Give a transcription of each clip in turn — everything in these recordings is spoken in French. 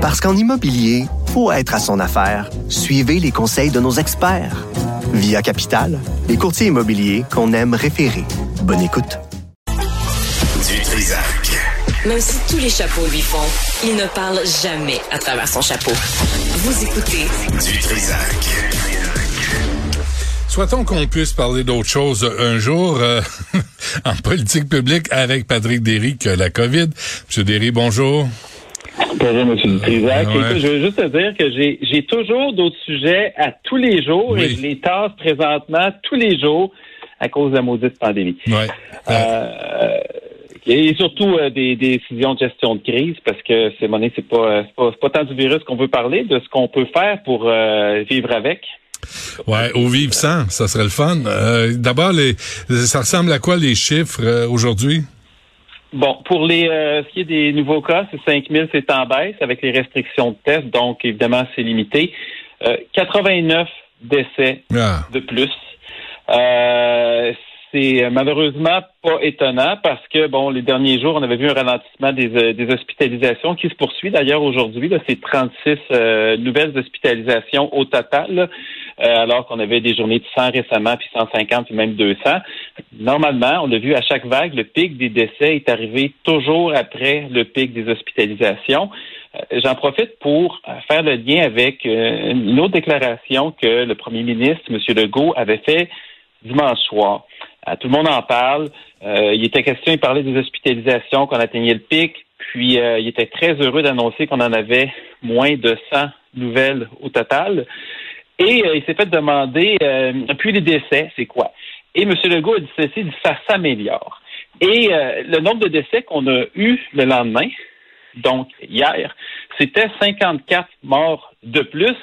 Parce qu'en immobilier, faut être à son affaire. Suivez les conseils de nos experts. Via Capital, les courtiers immobiliers qu'on aime référer. Bonne écoute. Du Trisac. Même si tous les chapeaux lui font, il ne parle jamais à travers son chapeau. Vous écoutez Du Trisac. Souhaitons qu'on puisse parler d'autre chose un jour euh, en politique publique avec Patrick Derry que la COVID. Monsieur Derry, bonjour. Bonjour, M. Dutrisac. Ouais. Écoute, je veux juste te dire que j'ai toujours d'autres sujets à tous les jours Oui. et je les tasse présentement tous les jours à cause de la maudite pandémie. Ouais. Euh, Euh, et surtout euh, des, des décisions de gestion de crise parce que c'est pas, pas, tant du virus qu'on veut parler, de ce qu'on peut faire pour euh, vivre avec. ouais, au vivre sans, ça serait le fun. D'abord, ça ressemble à quoi les chiffres aujourd'hui? Bon, pour les euh, ce qui est des nouveaux cas, c'est 5 000, c'est en baisse avec les restrictions de test, donc évidemment c'est limité. Euh, 89 décès Ah, de plus. Euh, c'est malheureusement pas étonnant parce que bon, les derniers jours, on avait vu un ralentissement des, euh, des hospitalisations qui se poursuit d'ailleurs aujourd'hui. là, C'est 36 euh, nouvelles hospitalisations au total, là, euh, alors qu'on avait des journées de 100 récemment, puis 150, puis même 200. Normalement, on l'a vu à chaque vague, le pic des décès est arrivé toujours après le pic des hospitalisations. Euh, J'en profite pour euh, faire le lien avec euh, une autre déclaration que le premier ministre, M. Legault, avait fait dimanche soir. Tout le monde en parle. Il était question, il parlait des hospitalisations, qu'on atteignait le pic, puis il était très heureux d'annoncer qu'on en avait moins de 100 nouvelles au total. Et il s'est fait demander, puis les décès, c'est quoi? Et M. Legault a dit ceci, dit ça s'améliore. Et euh, le nombre de décès qu'on a eu le lendemain, donc hier, c'était 54 morts de plus.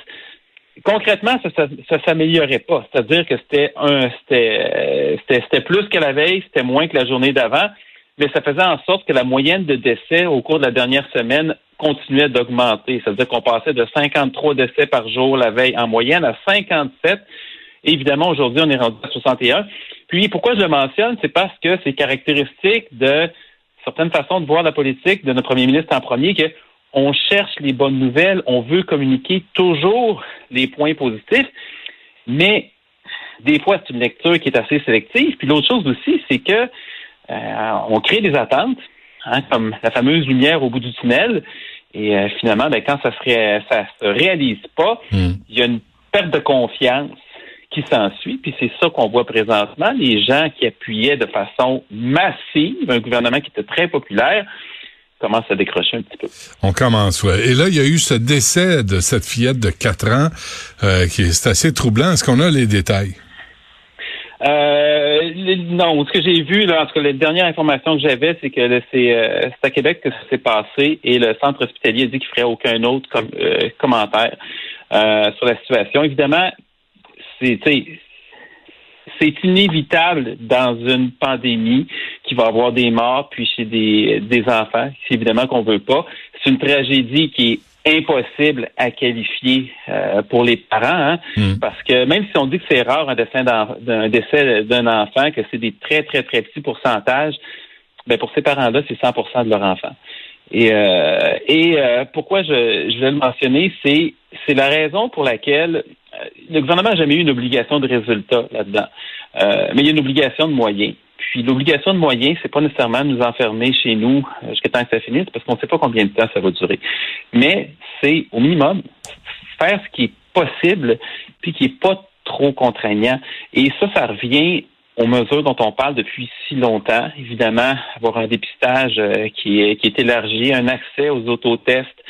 Concrètement, ça, ça, s'améliorait pas. C'est-à-dire que c'était un, c'était, euh, c'était plus que la veille, c'était moins que la journée d'avant, mais ça faisait en sorte que la moyenne de décès au cours de la dernière semaine continuait d'augmenter. C'est-à-dire qu'on passait de 53 décès par jour la veille en moyenne à 57. Évidemment, aujourd'hui, on est rendu à 61. Puis, pourquoi je le mentionne, c'est parce que c'est caractéristique de certaines façons de voir la politique de notre premier ministre en premier, que on cherche les bonnes nouvelles, on veut communiquer toujours les points positifs, mais des fois, c'est une lecture qui est assez sélective. Puis l'autre chose aussi, c'est que euh, on crée des attentes, hein, comme la fameuse lumière au bout du tunnel, et euh, finalement, ben, quand ça se, ré- ça se réalise pas, Hmm. il y a une perte de confiance qui s'ensuit, puis c'est ça qu'on voit présentement. Les gens qui appuyaient de façon massive un gouvernement qui était très populaire commencent à décrocher un petit peu. on commence, ouais. Et là, il y a eu ce décès de cette fillette de 4 ans euh, qui est assez troublant. Est-ce qu'on a les détails? Euh, non, ce que j'ai vu, là, en tout cas, la dernière information que j'avais, c'est que c'est euh, c'est à Québec que ça s'est passé et le centre hospitalier a dit qu'il ferait aucun autre com- euh, commentaire sur la situation. Évidemment, c'est c'est inévitable dans une pandémie qu'il va y avoir des morts puis chez des, des enfants. C'est évidemment qu'on veut pas. C'est une tragédie qui est impossible à qualifier euh, pour les parents, hein, Hmm. parce que même si on dit que c'est rare un décès d'un décès d'un enfant, que c'est des très très très petits pourcentages, ben pour ces parents-là, c'est 100% de leur enfant. Et, euh, et euh, pourquoi je, je vais le mentionner, c'est c'est la raison pour laquelle le gouvernement n'a jamais eu une obligation de résultat là-dedans, Euh, mais il y a une obligation de moyens. Puis l'obligation de moyens, c'est pas nécessairement nous enfermer chez nous euh, jusqu'à temps que ça finisse, parce qu'on ne sait pas combien de temps ça va durer. Mais c'est au minimum faire ce qui est possible, puis qui est pas trop contraignant. Et ça, ça revient aux mesures dont on parle depuis si longtemps. Évidemment, avoir un dépistage euh, qui, est, qui est élargi, un accès aux autotests,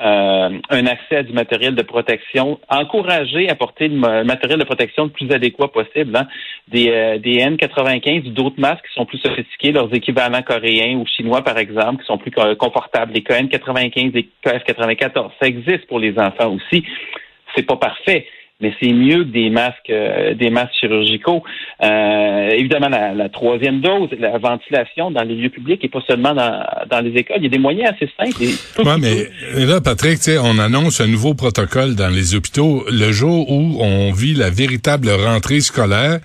euh, un accès à du matériel de protection, encourager à porter le ma- matériel de protection le plus adéquat possible, hein. des, euh, des N95, d'autres masques qui sont plus sophistiqués, leurs équivalents coréens ou chinois, par exemple, qui sont plus co- confortables, les KN95, les KF94, ça existe pour les enfants aussi. C'est pas parfait, mais c'est mieux que des masques, euh, des masques chirurgicaux. Euh, évidemment, la, troisième dose, la ventilation dans les lieux publics et pas seulement dans, dans les écoles. Il y a des moyens assez simples. Oui, mais là, Patrick, on annonce un nouveau protocole dans les hôpitaux le jour où on vit la véritable rentrée scolaire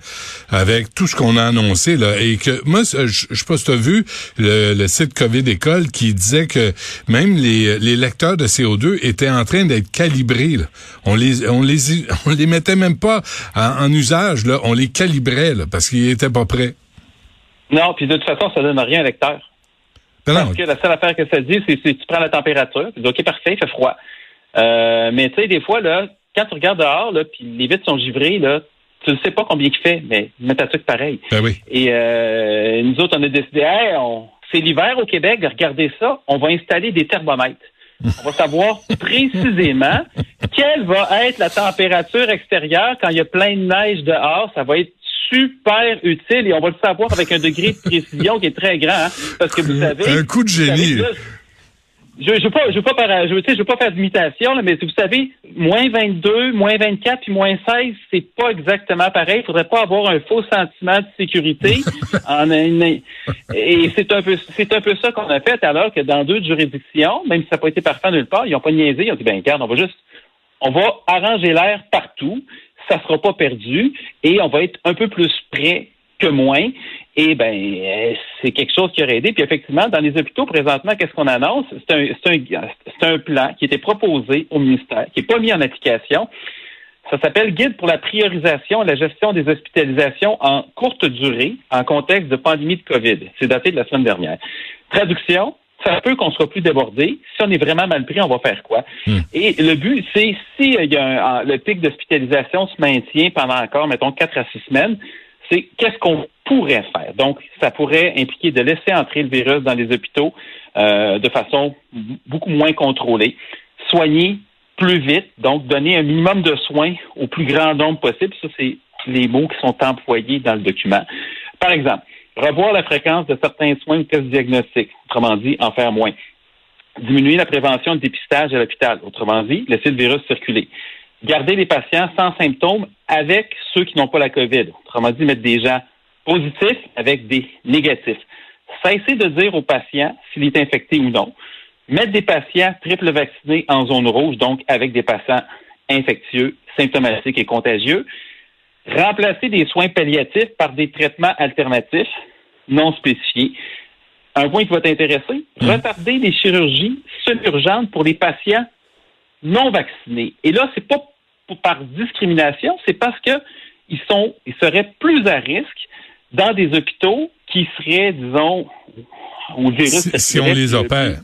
avec tout ce qu'on a annoncé là, et que moi, je, je sais pas si tu as vu le, le, site COVID École qui disait que même les, les lecteurs de CO2 étaient en train d'être calibrés. Là. On les on les on les mettait même pas en, usage, là, on les calibrait là, parce qu'ils étaient pas prêts. Non, puis de toute façon, ça donne rien à lecteur. Ben parce que la seule affaire que ça dit, c'est que tu prends la température, tu dis OK, parfait, il fait froid. Euh, mais tu sais, des fois, là, quand tu regardes dehors, là, puis les vitres sont givrées, là, tu ne sais pas combien il fait, mais mets ta truc pareil. Ben oui. Et euh, nous autres, on a décidé, hey, c'est l'hiver au Québec, regardez ça, on va installer des thermomètres. On va savoir précisément quelle va être la température extérieure quand il y a plein de neige dehors. Ça va être super utile et on va le savoir avec un degré de précision qui est très grand. Hein, parce que vous savez. Un coup de génie je ne veux pas, je veux pas, je veux, je veux pas faire d'imitation, mais vous savez, moins 22, moins 24 puis moins 16, c'est pas exactement pareil. Il faudrait pas avoir un faux sentiment de sécurité. en, et c'est un peu, c'est un peu ça qu'on a fait alors que dans deux juridictions, même si ça n'a pas été parfait nulle part, ils n'ont pas niaisé. Ils ont dit, ben, regarde, on va juste, on va arranger l'air partout. Ça sera pas perdu et on va être un peu plus près que moins. Et ben, euh, c'est quelque chose qui aurait aidé. Puis effectivement, dans les hôpitaux présentement, qu'est-ce qu'on annonce? C'est un, un, un plan qui était proposé au ministère, qui n'est pas mis en application. Ça s'appelle Guide pour la priorisation et la gestion des hospitalisations en courte durée en contexte de pandémie de COVID. C'est daté de la semaine dernière. Traduction, ça peut qu'on soit plus débordé. Si on est vraiment mal pris, on va faire quoi? Hmm. Et le but, c'est si il y a un, le pic d'hospitalisation se maintient pendant encore, mettons, quatre à six semaines, c'est qu'est-ce qu'on pourrait faire. Donc, ça pourrait impliquer de laisser entrer le virus dans les hôpitaux euh, de façon beaucoup moins contrôlée, soigner plus vite, donc donner un minimum de soins au plus grand nombre possible. Ça, c'est les mots qui sont employés dans le document. Par exemple, revoir la fréquence de certains soins ou tests diagnostiques, autrement dit, en faire moins. Diminuer la prévention de dépistage à l'hôpital, autrement dit, laisser le virus circuler garder les patients sans symptômes avec ceux qui n'ont pas la COVID. Autrement dit, mettre des gens positifs avec des négatifs. Cesser de dire aux patients s'il est infecté ou non. Mettre des patients triple vaccinés en zone rouge, donc avec des patients infectieux, symptomatiques et contagieux. Remplacer des soins palliatifs par des traitements alternatifs non spécifiés. Un point qui va t'intéresser, mmh. retarder les chirurgies semi-urgentes pour les patients non vaccinés. Et là, c'est pas par discrimination, c'est parce que ils sont, ils seraient plus à risque dans des hôpitaux qui seraient, disons, le virus si, on les opère.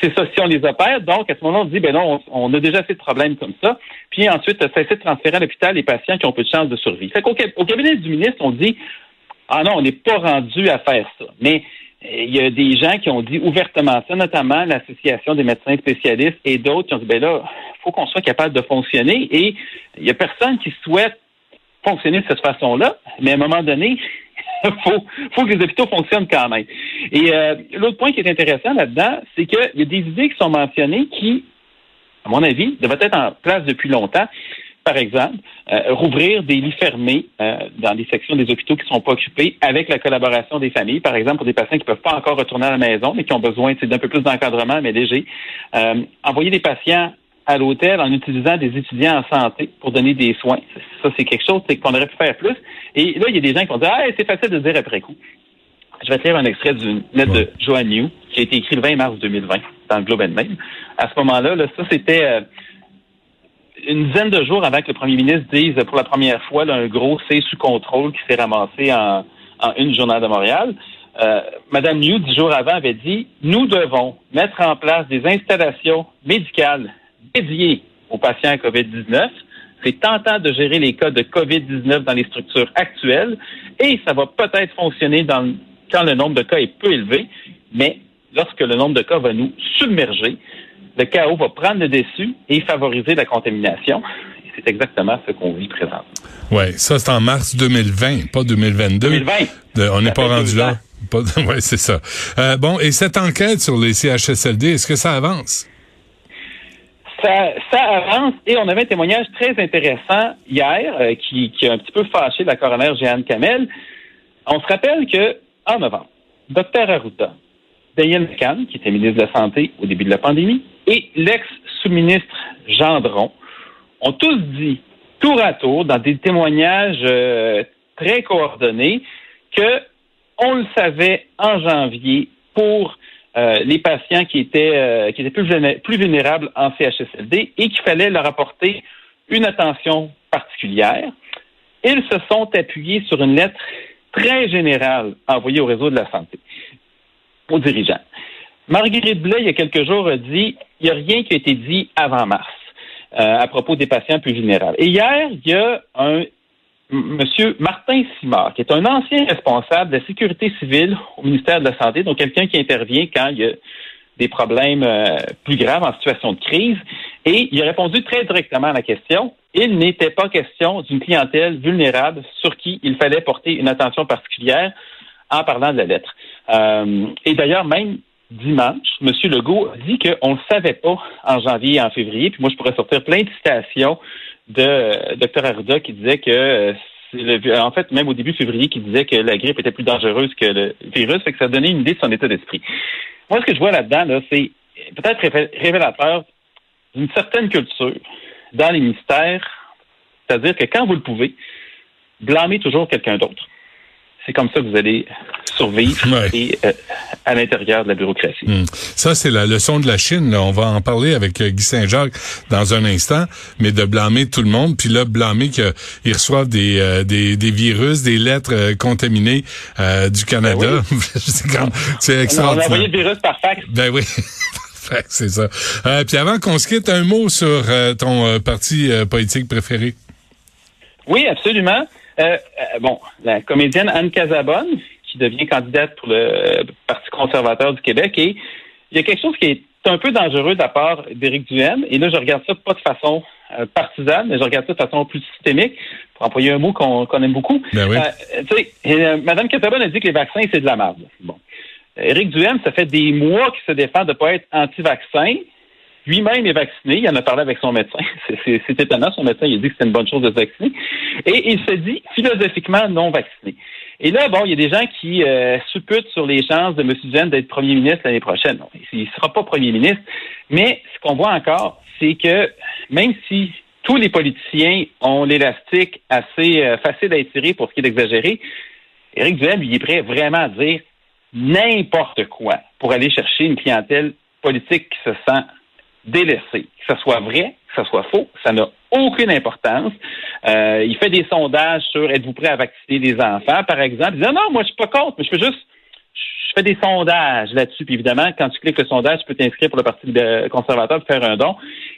C'est ça, si on les opère. Donc, à ce moment-là, on dit, ben non, on, a déjà assez de problèmes comme ça. Puis ensuite, cesser de transférer à l'hôpital les patients qui ont peu de chances de survie. Fait qu'au au cabinet du ministre, on dit, ah non, on n'est pas rendu à faire ça. Mais il y a des gens qui ont dit ouvertement ça, notamment l'Association des médecins spécialistes et d'autres qui ont dit, ben là, faut qu'on soit capable de fonctionner et il y a personne qui souhaite fonctionner de cette façon-là, mais à un moment donné, faut, faut que les hôpitaux fonctionnent quand même. Et euh, l'autre point qui est intéressant là-dedans, c'est qu'il y a des idées qui sont mentionnées qui, à mon avis, devraient être en place depuis longtemps par exemple, euh, rouvrir des lits fermés euh, dans des sections des hôpitaux qui ne sont pas occupés avec la collaboration des familles, par exemple pour des patients qui ne peuvent pas encore retourner à la maison, mais qui ont besoin d'un peu plus d'encadrement, mais léger. Euh, envoyer des patients à l'hôtel en utilisant des étudiants en santé pour donner des soins. Ça, c'est quelque chose qu'on aurait pu faire plus. Et là, il y a des gens qui vont dire Ah, c'est facile de dire après coup. Je vais te lire un extrait d'une lettre de Joanne New qui a été écrite le 20 mars 2020 dans le Globe and Mail. À ce moment-là, là, ça, c'était une dizaine de jours avant que le premier ministre dise pour la première fois un gros C sous contrôle qui s'est ramassé en, une journée de Montréal, euh, Madame New, dix jours avant, avait dit Nous devons mettre en place des installations médicales dédiées aux patients à COVID-19. C'est tentant de gérer les cas de COVID-19 dans les structures actuelles et ça va peut-être fonctionner dans, quand le nombre de cas est peu élevé, mais lorsque le nombre de cas va nous submerger, le chaos va prendre le dessus et favoriser la contamination. C'est exactement ce qu'on vit présentement. Oui, ça c'est en mars 2020, pas 2022. 2020. on n'est pas rendu là. Oui, c'est ça. Euh, bon, et cette enquête sur les CHSLD, est-ce que ça avance? ça, ça avance et on avait un témoignage très intéressant hier euh, qui, qui a un petit peu fâché la coroner Jeanne Kamel. On se rappelle que en novembre, Dr Arruda, Daniel McCann, qui était ministre de la Santé au début de la pandémie, et l'ex-sous-ministre Gendron ont tous dit, tour à tour, dans des témoignages euh, très coordonnés, que on le savait en janvier pour euh, les patients qui étaient euh, plus vulnérables en CHSLD et qu'il fallait leur apporter une attention particulière. Ils se sont appuyés sur une lettre très générale envoyée au réseau de la santé, aux dirigeants. Marguerite Blais, il y a quelques jours, a dit il n'y a rien qui a été dit avant mars euh, à propos des patients plus vulnérables. Et hier, il y a un Monsieur Martin Simard, qui est un ancien responsable de la sécurité civile au ministère de la Santé, donc quelqu'un qui intervient quand il y a des problèmes euh, plus graves en situation de crise. Et il a répondu très directement à la question. Il n'était pas question d'une clientèle vulnérable sur qui il fallait porter une attention particulière en parlant de la lettre. Euh, et d'ailleurs, même dimanche, M. Legault a dit qu'on ne le savait pas en janvier et en février. Puis moi, je pourrais sortir plein de citations de euh, Dr. Arruda qui disait que euh, en fait, même au début février, qui disait que la grippe était plus dangereuse que le virus, fait que ça donnait une idée de son état d'esprit. Moi, ce que je vois là-dedans, là, c'est peut-être révélateur d'une certaine culture dans les ministères, c'est-à-dire que quand vous le pouvez, blâmez toujours quelqu'un d'autre c'est comme ça que vous allez survivre et, euh, à l'intérieur de la bureaucratie. Hmm. Ça, c'est la leçon de la Chine. On va en parler avec euh, Guy Saint-Jacques dans un instant, mais de blâmer tout le monde, puis là, blâmer qu'ils reçoivent des, euh, des, des, virus, des lettres contaminées du Canada. Ben c'est extraordinaire. On a envoyé le virus par fax. Ben oui. c'est ça. puis avant qu'on se quitte, un mot sur ton parti politique préféré. Oui, absolument. Euh, euh, bon, la comédienne Anne Casabonne, qui devient candidate pour le Parti conservateur du Québec, et il y a quelque chose qui est un peu dangereux de la part d'Éric Duhem, et là, je regarde ça pas de façon euh, partisane, mais je regarde ça de façon plus systémique, pour employer un mot qu'on aime beaucoup. Ben oui. Madame Casabonne a dit que les vaccins, c'est de la merde. Bon. Éric Duhem, ça fait des mois qu'il se défend de ne pas être anti-vaccin. Lui-même est vacciné. Il en a parlé avec son médecin. C'est étonnant. Son médecin, il a dit que c'était une bonne chose de se vacciner. Et il se dit philosophiquement non vacciné. Et là, bon, il y a des gens qui euh, supputent sur les chances de M. Duhaime d'être premier ministre l'année prochaine. il ne sera pas premier ministre. Mais ce qu'on voit encore, c'est que même si tous les politiciens ont l'élastique assez euh, facile à étirer pour ce qui est d'exagérer, Éric Duhaime, il est prêt vraiment à dire n'importe quoi pour aller chercher une clientèle politique qui se sent délaissé. Que ce soit vrai, que ce soit faux, ça n'a aucune importance. Euh, il fait des sondages sur êtes-vous prêt à vacciner des enfants, par exemple. Il dit non, moi je suis pas contre, mais je fais juste je fais des sondages là-dessus. Puis évidemment, quand tu cliques le sondage, tu peux t'inscrire pour le Parti conservateur pour faire un don.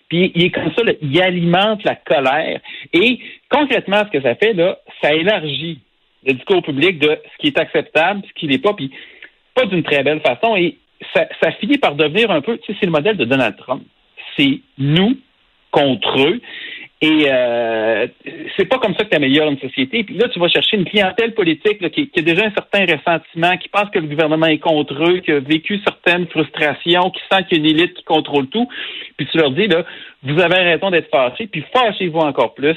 Puis il est comme ça, il alimente la colère. Et concrètement, ce que ça fait, là, ça élargit le discours public de ce qui est acceptable, ce qui n'est pas, puis pas d'une très belle façon. Et ça, ça finit par devenir un peu, tu sais, c'est le modèle de Donald Trump c'est nous contre eux. Et euh, c'est pas comme ça que tu améliores une société. Puis là, tu vas chercher une clientèle politique qui, a déjà un certain ressentiment, qui pense que le gouvernement est contre eux, qui a vécu certaines frustrations, qui sent qu'il y a une élite qui contrôle tout. Puis tu leur dis, là, vous avez raison d'être fâchés, puis fâchez-vous encore plus.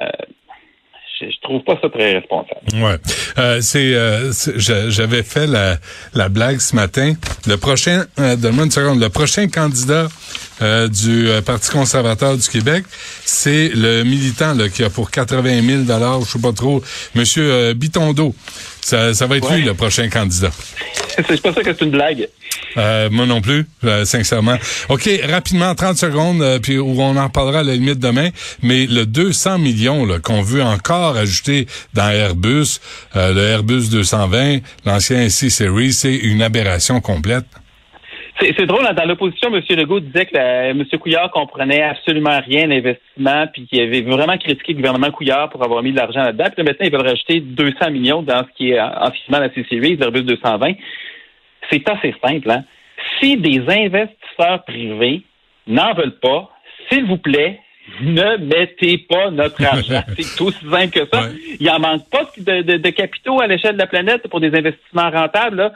Euh, je, trouve pas ça très responsable. Ouais, euh, euh, j'avais fait la, la blague ce matin. Le prochain, euh, donne-moi une seconde, le prochain candidat euh, du euh, Parti conservateur du Québec, c'est le militant là, qui a pour 80 000 dollars, je sais pas trop, Monsieur euh, Bitondo. Ça, ça va être lui le prochain candidat. C'est pas ça que c'est une blague. Euh, moi non plus, sincèrement. OK, rapidement, 30 secondes, puis on en parlera à la limite demain, mais le 200 millions qu'on veut encore ajouter dans Airbus, le Airbus 220, l'ancien C-Series, c'est une aberration complète. C'est drôle, dans l'opposition, M. Legault disait que M. Couillard comprenait absolument rien l'investissement, puis qu'il avait vraiment critiqué le gouvernement Couillard pour avoir mis de l'argent là-dedans. Puis maintenant, ils veulent rajouter 200 millions dans ce qui est en la C-Series, Airbus 220. C'est assez simple. Hein? Si des investisseurs privés n'en veulent pas, s'il vous plaît, ne mettez pas notre argent. C'est aussi simple que ça. Il en manque pas de, de capitaux à l'échelle de la planète pour des investissements rentables.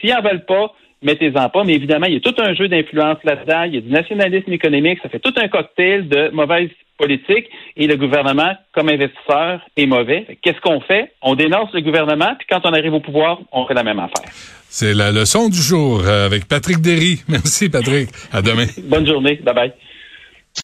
S'ils n'en veulent pas, mettez-en pas. Mais évidemment, il y a tout un jeu d'influence là-dedans. Il y a du nationalisme économique. Ça fait tout un cocktail de mauvaise politique et le gouvernement, comme investisseur, est mauvais. Qu'est-ce qu'on fait? On dénonce le gouvernement, puis quand on arrive au pouvoir, on fait la même affaire. C'est la leçon du jour euh, avec Patrick Derry. Merci, Patrick. À demain. Bonne journée. Bye bye.